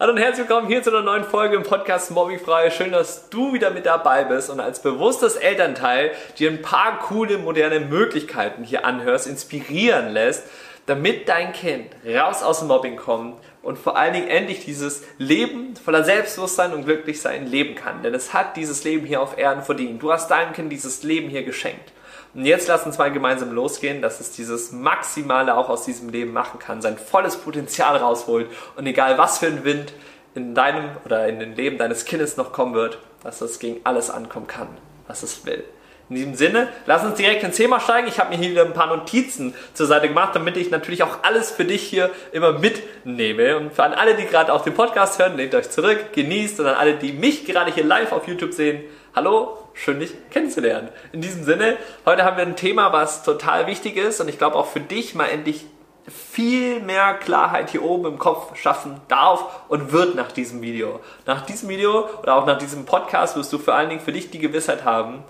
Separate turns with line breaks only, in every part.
Hallo und herzlich willkommen hier zu einer neuen Folge im Podcast Mobbingfrei. Schön, dass du wieder mit dabei bist und als bewusstes Elternteil dir ein paar coole, moderne Möglichkeiten hier anhörst, inspirieren lässt, damit dein Kind raus aus dem Mobbing kommt und vor allen Dingen endlich dieses Leben voller Selbstbewusstsein und Glücklichsein leben kann. Denn es hat dieses Leben hier auf Erden verdient. Du hast deinem Kind dieses Leben hier geschenkt. Und jetzt lass uns mal gemeinsam losgehen, dass es dieses Maximale auch aus diesem Leben machen kann, sein volles Potenzial rausholt und egal was für ein Wind in deinem oder in dem Leben deines Kindes noch kommen wird, dass es gegen alles ankommen kann, was es will. In diesem Sinne, lass uns direkt ins Thema steigen. Ich habe mir hier wieder ein paar Notizen zur Seite gemacht, damit ich natürlich auch alles für dich hier immer mitnehme. Und für alle, die gerade auch den Podcast hören, lehnt euch zurück, genießt. Und an alle, die mich gerade hier live auf YouTube sehen, hallo, schön dich kennenzulernen. In diesem Sinne, heute haben wir ein Thema, was total wichtig ist und ich glaube auch für dich mal endlich viel mehr Klarheit hier oben im Kopf schaffen darf und wird nach diesem Video. Nach diesem Video oder auch nach diesem Podcast wirst du vor allen Dingen für dich die Gewissheit haben,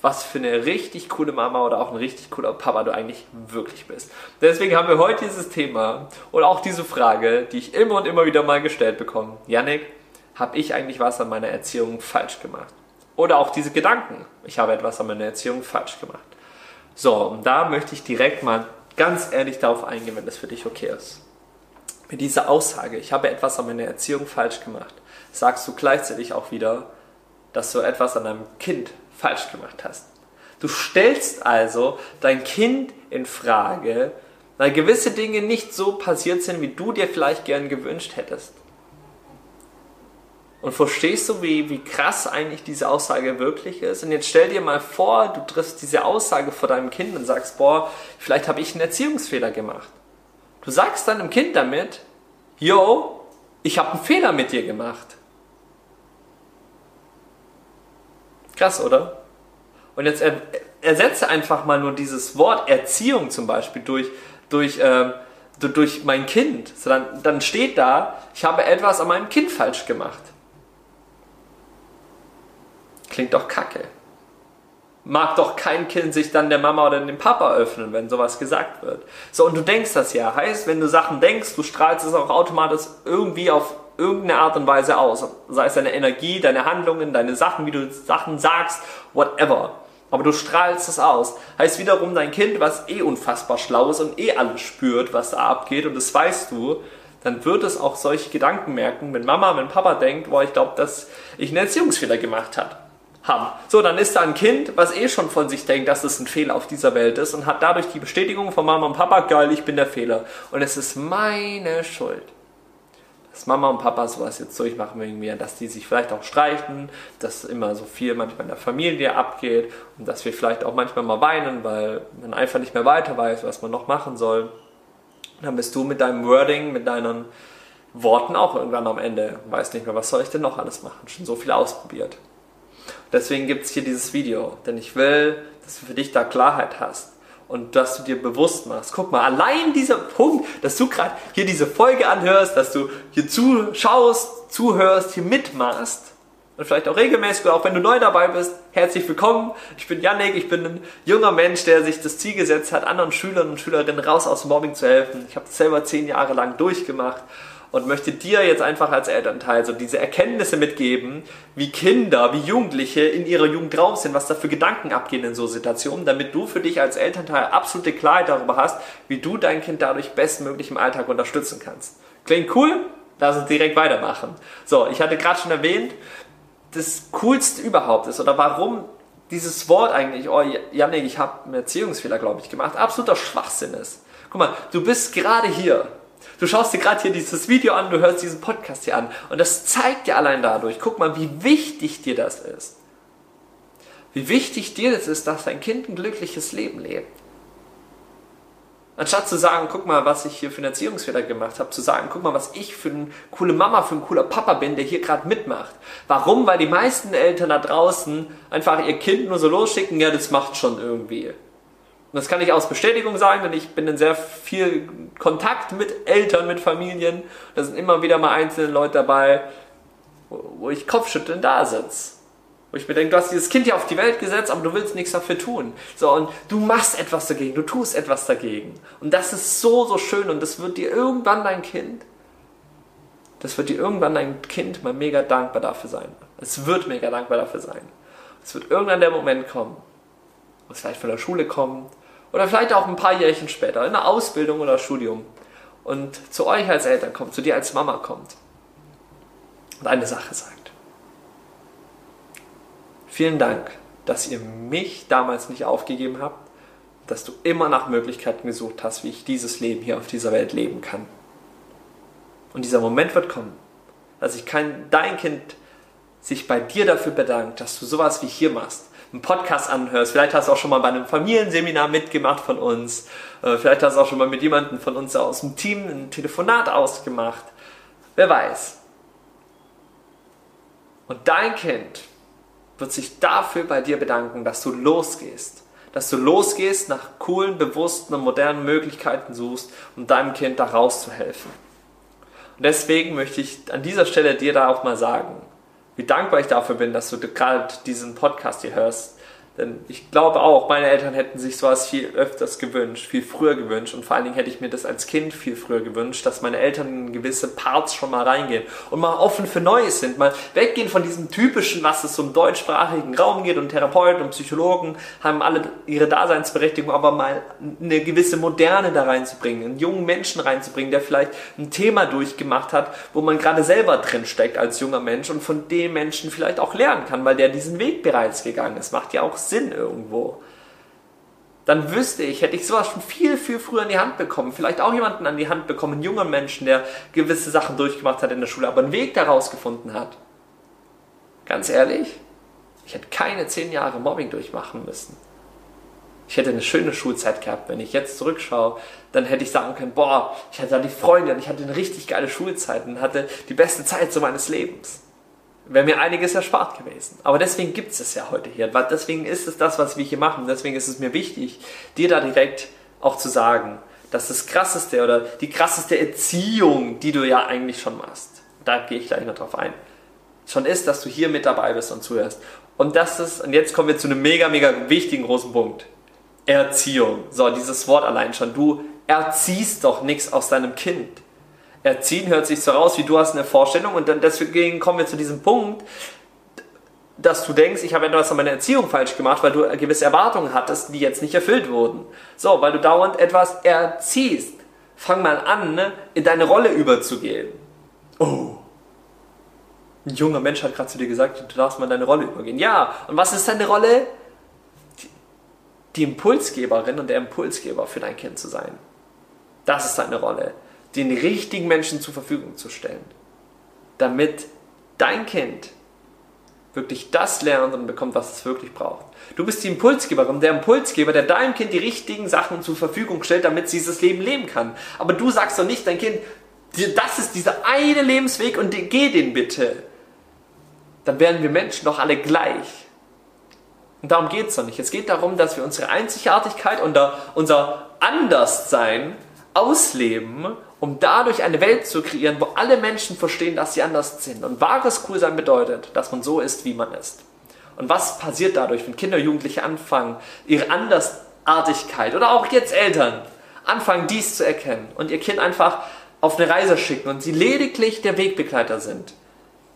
was für eine richtig coole Mama oder auch ein richtig cooler Papa du eigentlich wirklich bist. Deswegen haben wir heute dieses Thema und auch diese Frage, die ich immer und immer wieder mal gestellt bekomme. Janik, habe ich eigentlich was an meiner Erziehung falsch gemacht? Oder auch diese Gedanken, ich habe etwas an meiner Erziehung falsch gemacht. So, und da möchte ich direkt mal ganz ehrlich darauf eingehen, wenn das für dich okay ist. Mit dieser Aussage, ich habe etwas an meiner Erziehung falsch gemacht, sagst du gleichzeitig auch wieder, dass du etwas an deinem Kind falsch gemacht hast. Du stellst also dein Kind in Frage, weil gewisse Dinge nicht so passiert sind, wie du dir vielleicht gern gewünscht hättest. Und verstehst du, wie, wie krass eigentlich diese Aussage wirklich ist? Und jetzt stell dir mal vor, du triffst diese Aussage vor deinem Kind und sagst, boah, vielleicht habe ich einen Erziehungsfehler gemacht. Du sagst deinem Kind damit, yo, ich habe einen Fehler mit dir gemacht. Krass, oder? Und jetzt er, ersetze einfach mal nur dieses Wort Erziehung zum Beispiel durch, durch, äh, durch mein Kind. So dann, dann steht da, ich habe etwas an meinem Kind falsch gemacht. Klingt doch kacke. Mag doch kein Kind sich dann der Mama oder dem Papa öffnen, wenn sowas gesagt wird. So, und du denkst das ja. Heißt, wenn du Sachen denkst, du strahlst es auch automatisch irgendwie auf irgendeine Art und Weise aus. Sei es deine Energie, deine Handlungen, deine Sachen, wie du Sachen sagst, whatever. Aber du strahlst es aus. Heißt wiederum, dein Kind, was eh unfassbar schlau ist und eh alles spürt, was da abgeht, und das weißt du, dann wird es auch solche Gedanken merken, wenn Mama, wenn Papa denkt, boah, ich glaube, dass ich einen Erziehungsfehler gemacht habe haben. So, dann ist da ein Kind, was eh schon von sich denkt, dass es ein Fehler auf dieser Welt ist und hat dadurch die Bestätigung von Mama und Papa, geil, ich bin der Fehler. Und es ist meine Schuld. Dass Mama und Papa sowas jetzt durchmachen wegen mir, dass die sich vielleicht auch streiten, dass immer so viel manchmal in der Familie abgeht und dass wir vielleicht auch manchmal mal weinen, weil man einfach nicht mehr weiter weiß, was man noch machen soll. Dann bist du mit deinem Wording, mit deinen Worten auch irgendwann am Ende, weißt nicht mehr, was soll ich denn noch alles machen? Schon so viel ausprobiert. Deswegen gibt es hier dieses Video, denn ich will, dass du für dich da Klarheit hast und dass du dir bewusst machst. Guck mal, allein dieser Punkt, dass du gerade hier diese Folge anhörst, dass du hier zuschaust, zuhörst, hier mitmachst und vielleicht auch regelmäßig oder auch wenn du neu dabei bist, herzlich willkommen. Ich bin Yannick, ich bin ein junger Mensch, der sich das Ziel gesetzt hat, anderen Schülern und Schülerinnen raus aus dem Mobbing zu helfen. Ich habe das selber zehn Jahre lang durchgemacht und möchte dir jetzt einfach als Elternteil so diese Erkenntnisse mitgeben, wie Kinder, wie Jugendliche in ihrer Jugend drauf sind, was da für Gedanken abgehen in so Situationen, damit du für dich als Elternteil absolute Klarheit darüber hast, wie du dein Kind dadurch bestmöglich im Alltag unterstützen kannst. Klingt cool? Lass uns direkt weitermachen. So, ich hatte gerade schon erwähnt, das Coolste überhaupt ist oder warum dieses Wort eigentlich, oh Janik, ich habe einen Erziehungsfehler, glaube ich, gemacht, absoluter Schwachsinn ist. Guck mal, du bist gerade hier Du schaust dir gerade hier dieses Video an, du hörst diesen Podcast hier an und das zeigt dir allein dadurch, guck mal, wie wichtig dir das ist. Wie wichtig dir das ist, dass dein Kind ein glückliches Leben lebt. Anstatt zu sagen, guck mal, was ich hier für Erziehungsfehler gemacht habe, zu sagen, guck mal, was ich für eine coole Mama, für ein cooler Papa bin, der hier gerade mitmacht. Warum? Weil die meisten Eltern da draußen einfach ihr Kind nur so losschicken, ja, das macht schon irgendwie. Und das kann ich aus Bestätigung sagen, denn ich bin in sehr viel Kontakt mit Eltern, mit Familien. Da sind immer wieder mal einzelne Leute dabei, wo ich kopfschüttelnd da sitze. Wo ich mir denke, du hast dieses Kind ja auf die Welt gesetzt, aber du willst nichts dafür tun. So, und du machst etwas dagegen, du tust etwas dagegen. Und das ist so, so schön und das wird dir irgendwann dein Kind das wird dir irgendwann dein Kind mal mega dankbar dafür sein. Es wird mega dankbar dafür sein. Es wird irgendwann der Moment kommen, wo es vielleicht von der Schule kommt oder vielleicht auch ein paar Jährchen später in der Ausbildung oder Studium und zu euch als Eltern kommt, zu dir als Mama kommt und eine Sache sagt. Vielen Dank, dass ihr mich damals nicht aufgegeben habt, dass du immer nach Möglichkeiten gesucht hast, wie ich dieses Leben hier auf dieser Welt leben kann. Und dieser Moment wird kommen, dass ich kein, dein Kind sich bei dir dafür bedankt, dass du sowas wie hier machst, einen Podcast anhörst. Vielleicht hast du auch schon mal bei einem Familienseminar mitgemacht von uns. Äh, vielleicht hast du auch schon mal mit jemandem von uns aus dem Team ein Telefonat ausgemacht. Wer weiß. Und dein Kind wird sich dafür bei dir bedanken, dass du losgehst. Dass du losgehst, nach coolen, bewussten und modernen Möglichkeiten suchst, um deinem Kind da rauszuhelfen. Und deswegen möchte ich an dieser Stelle dir da auch mal sagen, wie dankbar ich dafür bin, dass du gerade diesen Podcast hier hörst. Denn ich glaube auch, meine Eltern hätten sich sowas viel öfters gewünscht, viel früher gewünscht. Und vor allen Dingen hätte ich mir das als Kind viel früher gewünscht, dass meine Eltern in gewisse Parts schon mal reingehen und mal offen für Neues sind, mal weggehen von diesem typischen, was es um deutschsprachigen Raum geht und Therapeuten und Psychologen haben alle ihre Daseinsberechtigung, aber mal eine gewisse Moderne da reinzubringen, einen jungen Menschen reinzubringen, der vielleicht ein Thema durchgemacht hat, wo man gerade selber drin steckt als junger Mensch und von dem Menschen vielleicht auch lernen kann, weil der diesen Weg bereits gegangen ist. Macht ja auch Sinn irgendwo. Dann wüsste ich, hätte ich sowas schon viel, viel früher in die Hand bekommen. Vielleicht auch jemanden an die Hand bekommen, einen jungen Menschen, der gewisse Sachen durchgemacht hat in der Schule, aber einen Weg daraus gefunden hat. Ganz ehrlich, ich hätte keine zehn Jahre Mobbing durchmachen müssen. Ich hätte eine schöne Schulzeit gehabt. Wenn ich jetzt zurückschaue, dann hätte ich sagen können, boah, ich hatte da die Freunde und ich hatte eine richtig geile Schulzeit und hatte die beste Zeit so meines Lebens wäre mir einiges erspart gewesen. Aber deswegen gibt es es ja heute hier. Deswegen ist es das, was wir hier machen. Deswegen ist es mir wichtig, dir da direkt auch zu sagen, dass das krasseste oder die krasseste Erziehung, die du ja eigentlich schon machst, da gehe ich gleich noch drauf ein, schon ist, dass du hier mit dabei bist und zuhörst. Und das ist, und jetzt kommen wir zu einem mega, mega wichtigen großen Punkt. Erziehung. So, dieses Wort allein schon. Du erziehst doch nichts aus deinem Kind. Erziehen hört sich so raus, wie du hast eine Vorstellung und dann deswegen kommen wir zu diesem Punkt, dass du denkst, ich habe etwas an meiner Erziehung falsch gemacht, weil du gewisse Erwartungen hattest, die jetzt nicht erfüllt wurden. So, weil du dauernd etwas erziehst. Fang mal an, ne, in deine Rolle überzugehen. Oh. Ein junger Mensch hat gerade zu dir gesagt, du darfst mal in deine Rolle übergehen. Ja, und was ist deine Rolle? Die, Impulsgeberin und der Impulsgeber für dein Kind zu sein. Das ist deine Rolle den richtigen Menschen zur Verfügung zu stellen, damit dein Kind wirklich das lernt und bekommt, was es wirklich braucht. Du bist die Impulsgeberin, der Impulsgeber, der deinem Kind die richtigen Sachen zur Verfügung stellt, damit sie dieses Leben leben kann. Aber du sagst doch nicht dein Kind, das ist dieser eine Lebensweg und geh den bitte. Dann werden wir Menschen doch alle gleich. Und darum geht es doch nicht. Es geht darum, dass wir unsere Einzigartigkeit und unser Anderssein ausleben um dadurch eine Welt zu kreieren, wo alle Menschen verstehen, dass sie anders sind. Und wahres Coolsein bedeutet, dass man so ist, wie man ist. Und was passiert dadurch, wenn Kinder, Jugendliche anfangen, ihre Andersartigkeit oder auch jetzt Eltern anfangen, dies zu erkennen und ihr Kind einfach auf eine Reise schicken und sie lediglich der Wegbegleiter sind.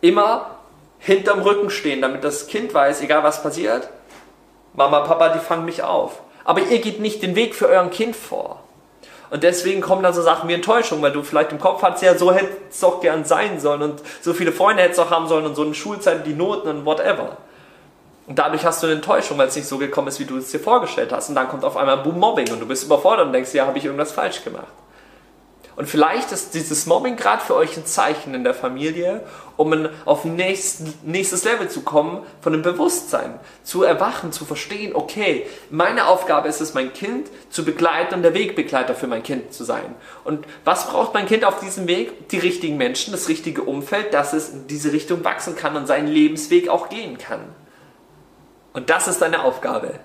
Immer hinterm Rücken stehen, damit das Kind weiß, egal was passiert, Mama, Papa, die fangen mich auf. Aber ihr geht nicht den Weg für euer Kind vor. Und deswegen kommen dann so Sachen wie Enttäuschung, weil du vielleicht im Kopf hast, ja, so hätte es doch gern sein sollen und so viele Freunde hätte es doch haben sollen und so eine Schulzeit, die Noten und whatever. Und dadurch hast du eine Enttäuschung, weil es nicht so gekommen ist, wie du es dir vorgestellt hast. Und dann kommt auf einmal Boom Mobbing und du bist überfordert und denkst, ja, habe ich irgendwas falsch gemacht. Und vielleicht ist dieses Mobbing gerade für euch ein Zeichen in der Familie, um auf ein nächstes Level zu kommen von dem Bewusstsein, zu erwachen, zu verstehen, okay, meine Aufgabe ist es, mein Kind zu begleiten und der Wegbegleiter für mein Kind zu sein. Und was braucht mein Kind auf diesem Weg? Die richtigen Menschen, das richtige Umfeld, dass es in diese Richtung wachsen kann und seinen Lebensweg auch gehen kann. Und das ist deine Aufgabe.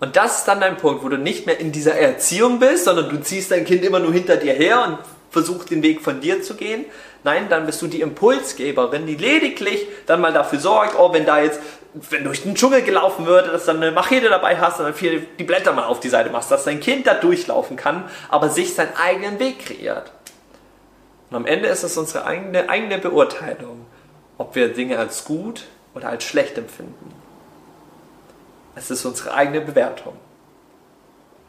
Und das ist dann dein Punkt, wo du nicht mehr in dieser Erziehung bist, sondern du ziehst dein Kind immer nur hinter dir her und versuchst den Weg von dir zu gehen. Nein, dann bist du die Impulsgeberin, die lediglich dann mal dafür sorgt, oh, wenn da jetzt, wenn durch den Dschungel gelaufen würde, dass du dann eine Machete dabei hast und dann die Blätter mal auf die Seite machst, dass dein Kind da durchlaufen kann, aber sich seinen eigenen Weg kreiert. Und am Ende ist es unsere eigene, eigene Beurteilung, ob wir Dinge als gut oder als schlecht empfinden. Es ist unsere eigene Bewertung.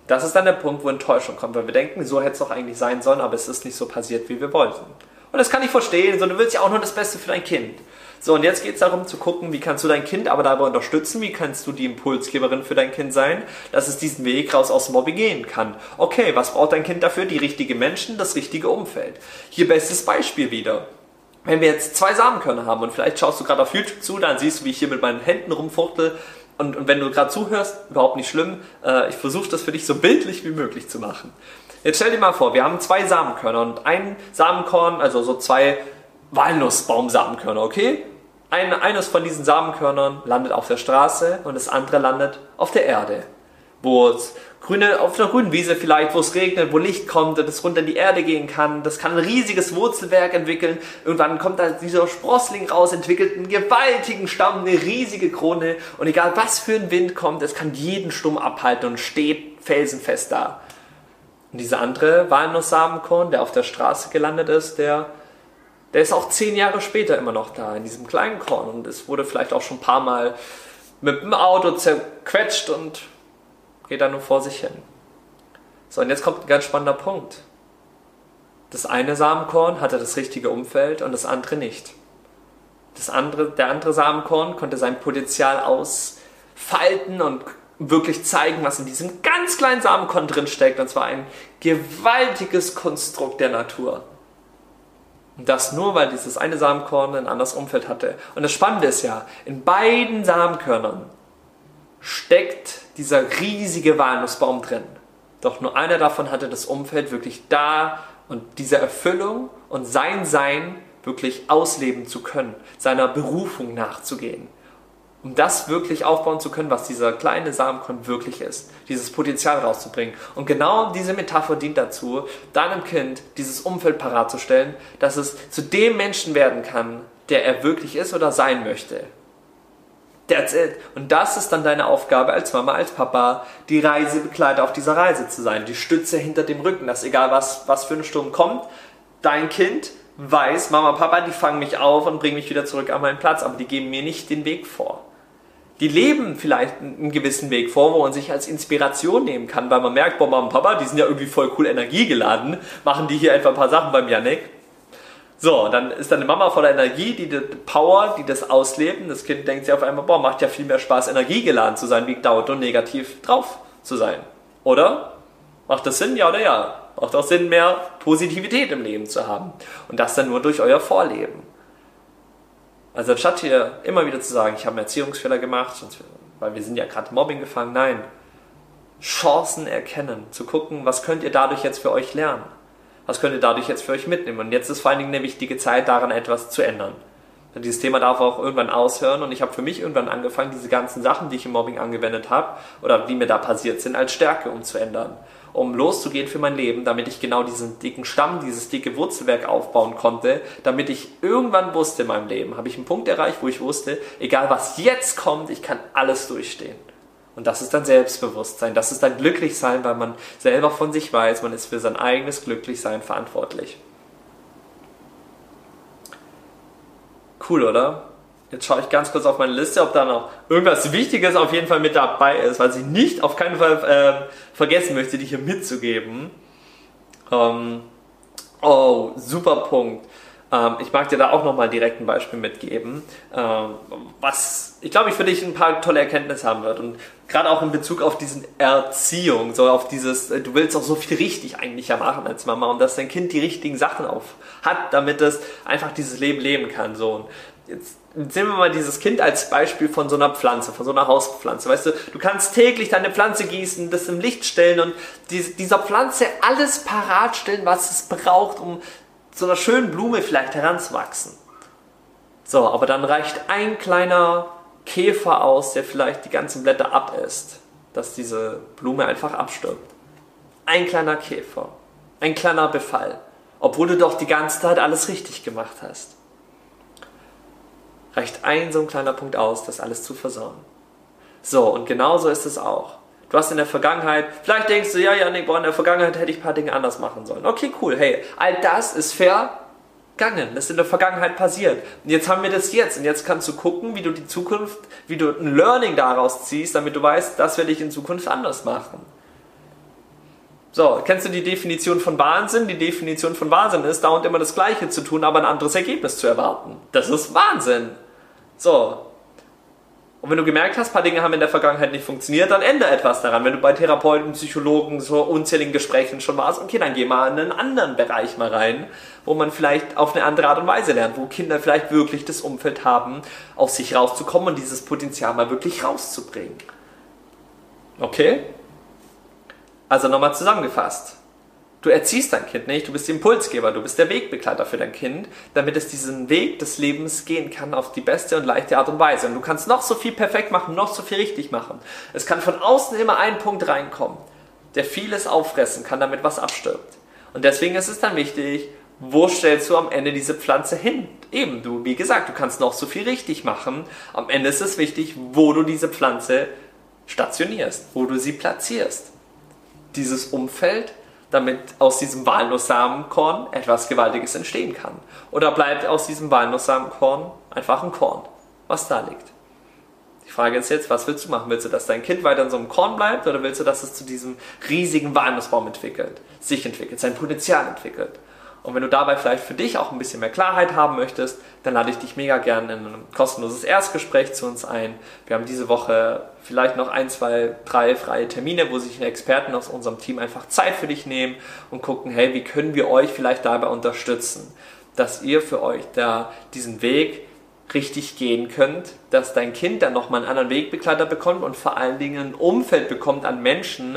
Das ist dann der Punkt, wo Enttäuschung kommt, weil wir denken, so hätte es doch eigentlich sein sollen, aber es ist nicht so passiert, wie wir wollten. Und das kann ich verstehen, so, du willst ja auch nur das Beste für dein Kind. So, und jetzt geht es darum zu gucken, wie kannst du dein Kind aber dabei unterstützen, wie kannst du die Impulsgeberin für dein Kind sein, dass es diesen Weg raus aus Mobbing gehen kann. Okay, was braucht dein Kind dafür? Die richtigen Menschen, das richtige Umfeld. Hier bestes Beispiel wieder. Wenn wir jetzt zwei Samenkörner haben und vielleicht schaust du gerade auf YouTube zu, dann siehst du, wie ich hier mit meinen Händen rumfuchtel, und, und wenn du gerade zuhörst, überhaupt nicht schlimm, äh, ich versuche das für dich so bildlich wie möglich zu machen. Jetzt stell dir mal vor, wir haben zwei Samenkörner und ein Samenkorn, also so zwei Walnussbaumsamenkörner, okay? Ein, eines von diesen Samenkörnern landet auf der Straße und das andere landet auf der Erde. Wo es grüne, auf einer grünen Wiese vielleicht, wo es regnet, wo Licht kommt und es runter in die Erde gehen kann. Das kann ein riesiges Wurzelwerk entwickeln. Irgendwann kommt da dieser Sprossling raus, entwickelt einen gewaltigen Stamm, eine riesige Krone. Und egal was für ein Wind kommt, es kann jeden Sturm abhalten und steht felsenfest da. Und dieser andere Walnusssamenkorn, der auf der Straße gelandet ist, der, der ist auch zehn Jahre später immer noch da, in diesem kleinen Korn. Und es wurde vielleicht auch schon ein paar Mal mit dem Auto zerquetscht und geht da nur vor sich hin. So, und jetzt kommt ein ganz spannender Punkt. Das eine Samenkorn hatte das richtige Umfeld und das andere nicht. Das andere, der andere Samenkorn konnte sein Potenzial ausfalten und wirklich zeigen, was in diesem ganz kleinen Samenkorn drin steckt. Und zwar ein gewaltiges Konstrukt der Natur. Und das nur, weil dieses eine Samenkorn ein anderes Umfeld hatte. Und das Spannende ist ja, in beiden Samenkörnern steckt dieser riesige Walnussbaum drin. Doch nur einer davon hatte das Umfeld wirklich da und diese Erfüllung und sein Sein wirklich ausleben zu können, seiner Berufung nachzugehen. Um das wirklich aufbauen zu können, was dieser kleine Samenkorn wirklich ist, dieses Potenzial rauszubringen. Und genau diese Metapher dient dazu, deinem Kind dieses Umfeld parat zu stellen, dass es zu dem Menschen werden kann, der er wirklich ist oder sein möchte. That's it. Und das ist dann deine Aufgabe als Mama, als Papa, die Reisebegleiter auf dieser Reise zu sein, die Stütze hinter dem Rücken, dass egal was, was für ein Sturm kommt, dein Kind weiß, Mama, Papa, die fangen mich auf und bringen mich wieder zurück an meinen Platz, aber die geben mir nicht den Weg vor. Die leben vielleicht einen gewissen Weg vor, wo man sich als Inspiration nehmen kann, weil man merkt, boah, Mama und Papa, die sind ja irgendwie voll cool energiegeladen, machen die hier einfach ein paar Sachen beim Janik so, dann ist deine Mama voller Energie, die, die Power, die das ausleben. Das Kind denkt sich auf einmal, boah, macht ja viel mehr Spaß, energiegeladen zu sein, wie dauert und negativ drauf zu sein. Oder? Macht das Sinn? Ja oder ja? Macht auch Sinn, mehr Positivität im Leben zu haben. Und das dann nur durch euer Vorleben. Also anstatt hier immer wieder zu sagen, ich habe einen Erziehungsfehler gemacht, weil wir sind ja gerade Mobbing gefangen, nein. Chancen erkennen, zu gucken, was könnt ihr dadurch jetzt für euch lernen was könnt ihr dadurch jetzt für euch mitnehmen? Und jetzt ist vor allen Dingen eine wichtige Zeit, daran etwas zu ändern. Dieses Thema darf auch irgendwann aushören und ich habe für mich irgendwann angefangen, diese ganzen Sachen, die ich im Mobbing angewendet habe oder die mir da passiert sind, als Stärke umzuändern. Um loszugehen für mein Leben, damit ich genau diesen dicken Stamm, dieses dicke Wurzelwerk aufbauen konnte, damit ich irgendwann wusste in meinem Leben, habe ich einen Punkt erreicht, wo ich wusste, egal was jetzt kommt, ich kann alles durchstehen. Und das ist dann Selbstbewusstsein, das ist dann Glücklichsein, weil man selber von sich weiß, man ist für sein eigenes Glücklichsein verantwortlich. Cool, oder? Jetzt schaue ich ganz kurz auf meine Liste, ob da noch irgendwas Wichtiges auf jeden Fall mit dabei ist, was ich nicht auf keinen Fall äh, vergessen möchte, dich hier mitzugeben. Ähm, oh, super Punkt. Ähm, ich mag dir da auch nochmal direkt ein Beispiel mitgeben, ähm, was ich glaube, ich für dich ein paar tolle Erkenntnisse haben wird. Und gerade auch in Bezug auf diesen Erziehung, so auf dieses, äh, du willst auch so viel richtig eigentlich ja machen als Mama und dass dein Kind die richtigen Sachen auf hat, damit es einfach dieses Leben leben kann. So. Und jetzt sehen wir mal dieses Kind als Beispiel von so einer Pflanze, von so einer Hauspflanze. Weißt du, du kannst täglich deine Pflanze gießen, das im Licht stellen und dieser Pflanze alles parat stellen, was es braucht, um so einer schönen Blume vielleicht heranzuwachsen. So, aber dann reicht ein kleiner Käfer aus, der vielleicht die ganzen Blätter abisst, dass diese Blume einfach abstirbt. Ein kleiner Käfer, ein kleiner Befall, obwohl du doch die ganze Zeit alles richtig gemacht hast. Reicht ein so ein kleiner Punkt aus, das alles zu versauen. So, und genauso ist es auch. Du hast in der Vergangenheit, vielleicht denkst du, ja, Janik, boah, in der Vergangenheit hätte ich ein paar Dinge anders machen sollen. Okay, cool, hey, all das ist fair, gegangen. Das ist in der Vergangenheit passiert. Und jetzt haben wir das jetzt. Und jetzt kannst du gucken, wie du die Zukunft, wie du ein Learning daraus ziehst, damit du weißt, das werde ich in Zukunft anders machen. So, kennst du die Definition von Wahnsinn? Die Definition von Wahnsinn ist, dauernd immer das Gleiche zu tun, aber ein anderes Ergebnis zu erwarten. Das ist Wahnsinn. So. Und wenn du gemerkt hast, paar Dinge haben in der Vergangenheit nicht funktioniert, dann ändere etwas daran. Wenn du bei Therapeuten, Psychologen, so unzähligen Gesprächen schon warst, okay, dann geh mal in einen anderen Bereich mal rein, wo man vielleicht auf eine andere Art und Weise lernt, wo Kinder vielleicht wirklich das Umfeld haben, aus sich rauszukommen und dieses Potenzial mal wirklich rauszubringen. Okay? Also nochmal zusammengefasst. Du erziehst dein Kind nicht, du bist Impulsgeber, du bist der Wegbegleiter für dein Kind, damit es diesen Weg des Lebens gehen kann auf die beste und leichte Art und Weise. Und du kannst noch so viel perfekt machen, noch so viel richtig machen. Es kann von außen immer ein Punkt reinkommen, der vieles auffressen kann, damit was abstirbt. Und deswegen ist es dann wichtig, wo stellst du am Ende diese Pflanze hin? Eben, du, wie gesagt, du kannst noch so viel richtig machen. Am Ende ist es wichtig, wo du diese Pflanze stationierst, wo du sie platzierst dieses Umfeld, damit aus diesem Walnusssamenkorn etwas Gewaltiges entstehen kann? Oder bleibt aus diesem Walnusssamenkorn einfach ein Korn, was da liegt? Die Frage ist jetzt, was willst du machen? Willst du, dass dein Kind weiter in so einem Korn bleibt oder willst du, dass es zu diesem riesigen Walnussbaum entwickelt, sich entwickelt, sein Potenzial entwickelt? Und wenn du dabei vielleicht für dich auch ein bisschen mehr Klarheit haben möchtest, dann lade ich dich mega gerne in ein kostenloses Erstgespräch zu uns ein. Wir haben diese Woche vielleicht noch ein, zwei, drei freie Termine, wo sich Experten aus unserem Team einfach Zeit für dich nehmen und gucken, hey, wie können wir euch vielleicht dabei unterstützen, dass ihr für euch da diesen Weg richtig gehen könnt, dass dein Kind dann nochmal einen anderen Wegbegleiter bekommt und vor allen Dingen ein Umfeld bekommt an Menschen,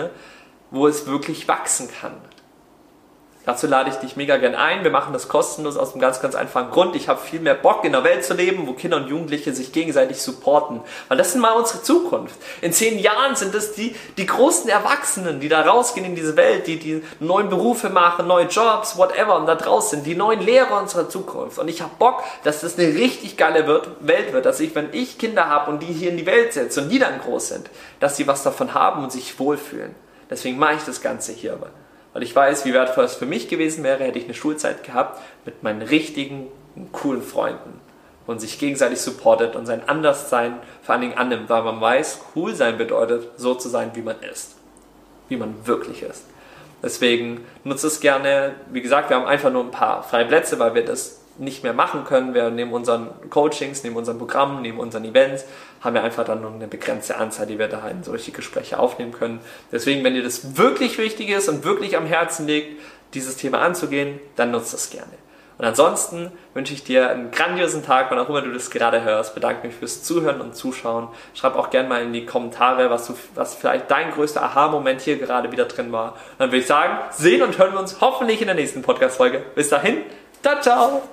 wo es wirklich wachsen kann. Dazu lade ich dich mega gern ein. Wir machen das kostenlos aus einem ganz, ganz einfachen Grund. Ich habe viel mehr Bock, in einer Welt zu leben, wo Kinder und Jugendliche sich gegenseitig supporten. Weil das sind mal unsere Zukunft. In zehn Jahren sind es die, die großen Erwachsenen, die da rausgehen in diese Welt, die die neuen Berufe machen, neue Jobs, whatever, und da draußen sind die neuen Lehrer unserer Zukunft. Und ich habe Bock, dass das eine richtig geile Welt wird, dass ich, wenn ich Kinder habe und die hier in die Welt setze und die dann groß sind, dass sie was davon haben und sich wohlfühlen. Deswegen mache ich das Ganze hier. Aber weil ich weiß, wie wertvoll es für mich gewesen wäre, hätte ich eine Schulzeit gehabt mit meinen richtigen, coolen Freunden und sich gegenseitig supportet und sein Anderssein vor allen Dingen annimmt, weil man weiß, cool sein bedeutet, so zu sein, wie man ist. Wie man wirklich ist. Deswegen nutze es gerne. Wie gesagt, wir haben einfach nur ein paar freie Plätze, weil wir das nicht mehr machen können. Wir neben unseren Coachings, neben unseren Programmen, neben unseren Events haben wir einfach dann nur eine begrenzte Anzahl, die wir da in solche Gespräche aufnehmen können. Deswegen, wenn dir das wirklich wichtig ist und wirklich am Herzen liegt, dieses Thema anzugehen, dann nutzt das gerne. Und ansonsten wünsche ich dir einen grandiosen Tag, wann auch immer du das gerade hörst. Bedanke mich fürs Zuhören und Zuschauen. Schreib auch gerne mal in die Kommentare, was, du, was vielleicht dein größter Aha-Moment hier gerade wieder drin war. Und dann würde ich sagen, sehen und hören wir uns hoffentlich in der nächsten Podcast-Folge. Bis dahin, ciao, ciao!